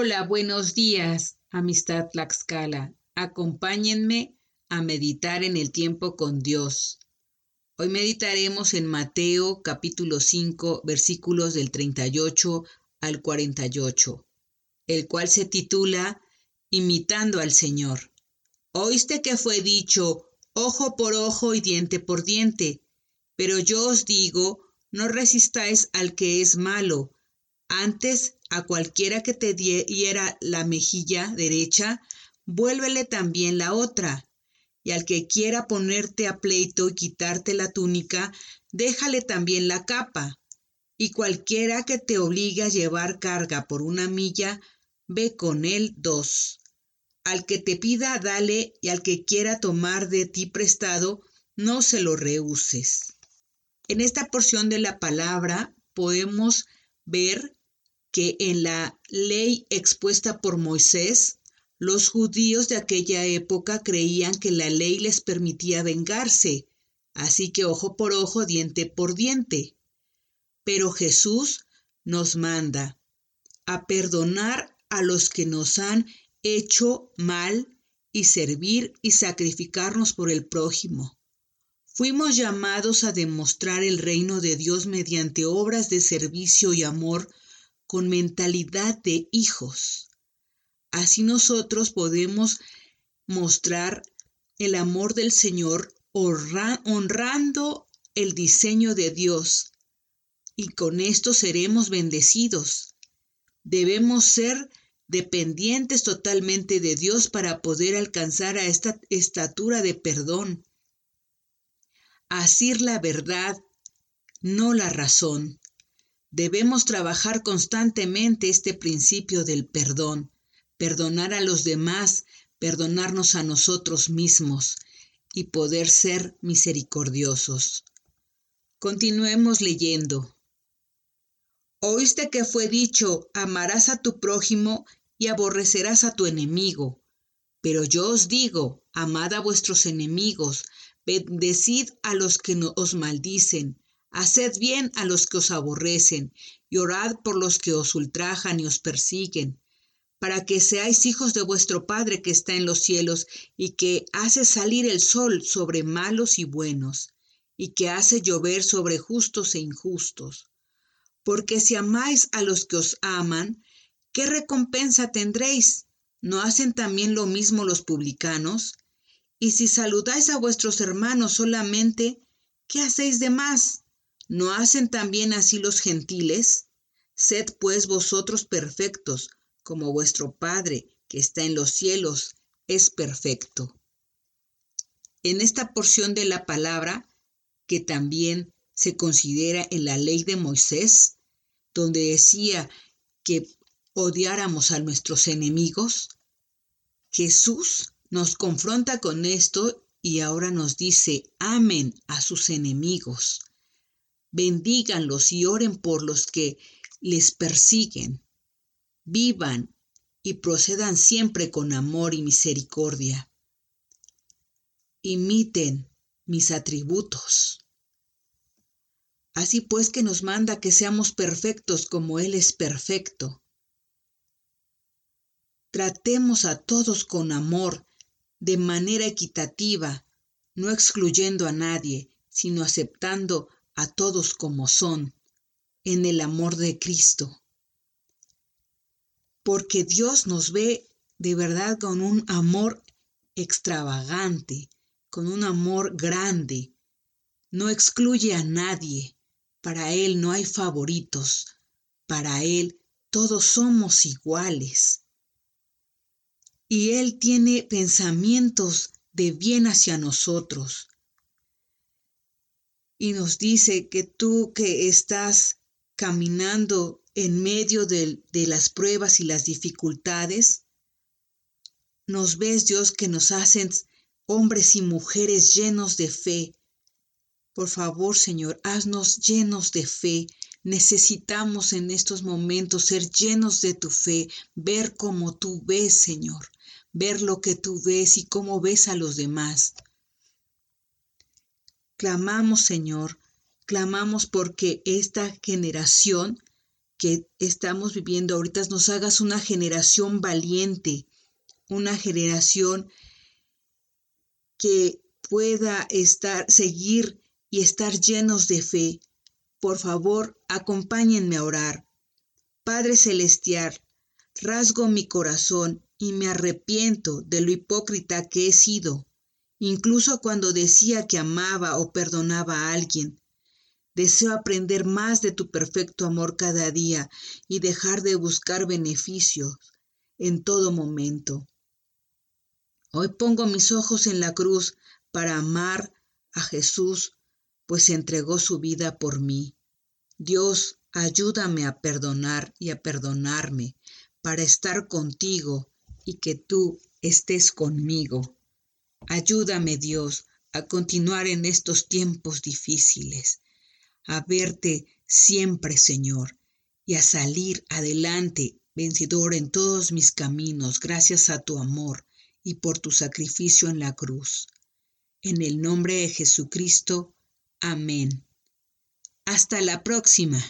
Hola, buenos días, amistad Tlaxcala. Acompáñenme a meditar en el tiempo con Dios. Hoy meditaremos en Mateo capítulo 5 versículos del 38 al 48, el cual se titula Imitando al Señor. Oíste que fue dicho ojo por ojo y diente por diente, pero yo os digo, no resistáis al que es malo, antes a cualquiera que te diera la mejilla derecha, vuélvele también la otra. Y al que quiera ponerte a pleito y quitarte la túnica, déjale también la capa. Y cualquiera que te obligue a llevar carga por una milla, ve con él dos. Al que te pida, dale, y al que quiera tomar de ti prestado, no se lo rehuses. En esta porción de la palabra podemos ver que en la ley expuesta por Moisés, los judíos de aquella época creían que la ley les permitía vengarse, así que ojo por ojo, diente por diente. Pero Jesús nos manda a perdonar a los que nos han hecho mal y servir y sacrificarnos por el prójimo. Fuimos llamados a demostrar el reino de Dios mediante obras de servicio y amor con mentalidad de hijos. Así nosotros podemos mostrar el amor del Señor honrando el diseño de Dios y con esto seremos bendecidos. Debemos ser dependientes totalmente de Dios para poder alcanzar a esta estatura de perdón. Asir la verdad, no la razón. Debemos trabajar constantemente este principio del perdón, perdonar a los demás, perdonarnos a nosotros mismos y poder ser misericordiosos. Continuemos leyendo. Oíste que fue dicho, amarás a tu prójimo y aborrecerás a tu enemigo. Pero yo os digo, amad a vuestros enemigos, bendecid a los que os maldicen, Haced bien a los que os aborrecen, y orad por los que os ultrajan y os persiguen, para que seáis hijos de vuestro Padre que está en los cielos, y que hace salir el sol sobre malos y buenos, y que hace llover sobre justos e injustos. Porque si amáis a los que os aman, ¿qué recompensa tendréis? ¿No hacen también lo mismo los publicanos? Y si saludáis a vuestros hermanos solamente, ¿qué hacéis de más? ¿No hacen también así los gentiles? Sed pues vosotros perfectos, como vuestro Padre que está en los cielos es perfecto. En esta porción de la palabra, que también se considera en la ley de Moisés, donde decía que odiáramos a nuestros enemigos, Jesús nos confronta con esto y ahora nos dice, amen a sus enemigos bendíganlos y oren por los que les persiguen. Vivan y procedan siempre con amor y misericordia. Imiten mis atributos. Así pues que nos manda que seamos perfectos como Él es perfecto. Tratemos a todos con amor, de manera equitativa, no excluyendo a nadie, sino aceptando a todos como son en el amor de Cristo. Porque Dios nos ve de verdad con un amor extravagante, con un amor grande. No excluye a nadie. Para Él no hay favoritos. Para Él todos somos iguales. Y Él tiene pensamientos de bien hacia nosotros y nos dice que tú que estás caminando en medio de, las pruebas y las dificultades, nos ves Dios que nos hacen hombres y mujeres llenos de fe. Por favor, Señor, haznos llenos de fe. Necesitamos en estos momentos ser llenos de tu fe, ver como tú ves, Señor, ver lo que tú ves y cómo ves a los demás. Clamamos, Señor, clamamos porque esta generación que estamos viviendo ahorita nos hagas una generación valiente, una generación que pueda estar, seguir y estar llenos de fe. Por favor, acompáñenme a orar. Padre Celestial, rasgo mi corazón y me arrepiento de lo hipócrita que he sido, incluso cuando decía que amaba o perdonaba a alguien. Deseo aprender más de tu perfecto amor cada día y dejar de buscar beneficios en todo momento. Hoy pongo mis ojos en la cruz para amar a Jesús, pues entregó su vida por mí. Dios, ayúdame a perdonar y a perdonarme para estar contigo y que tú estés conmigo. Ayúdame, Dios, a continuar en estos tiempos difíciles a verte siempre, Señor, y a salir adelante, vencedor en todos mis caminos, gracias a tu amor y por tu sacrificio en la cruz. En el nombre de Jesucristo. Amén. Hasta la próxima.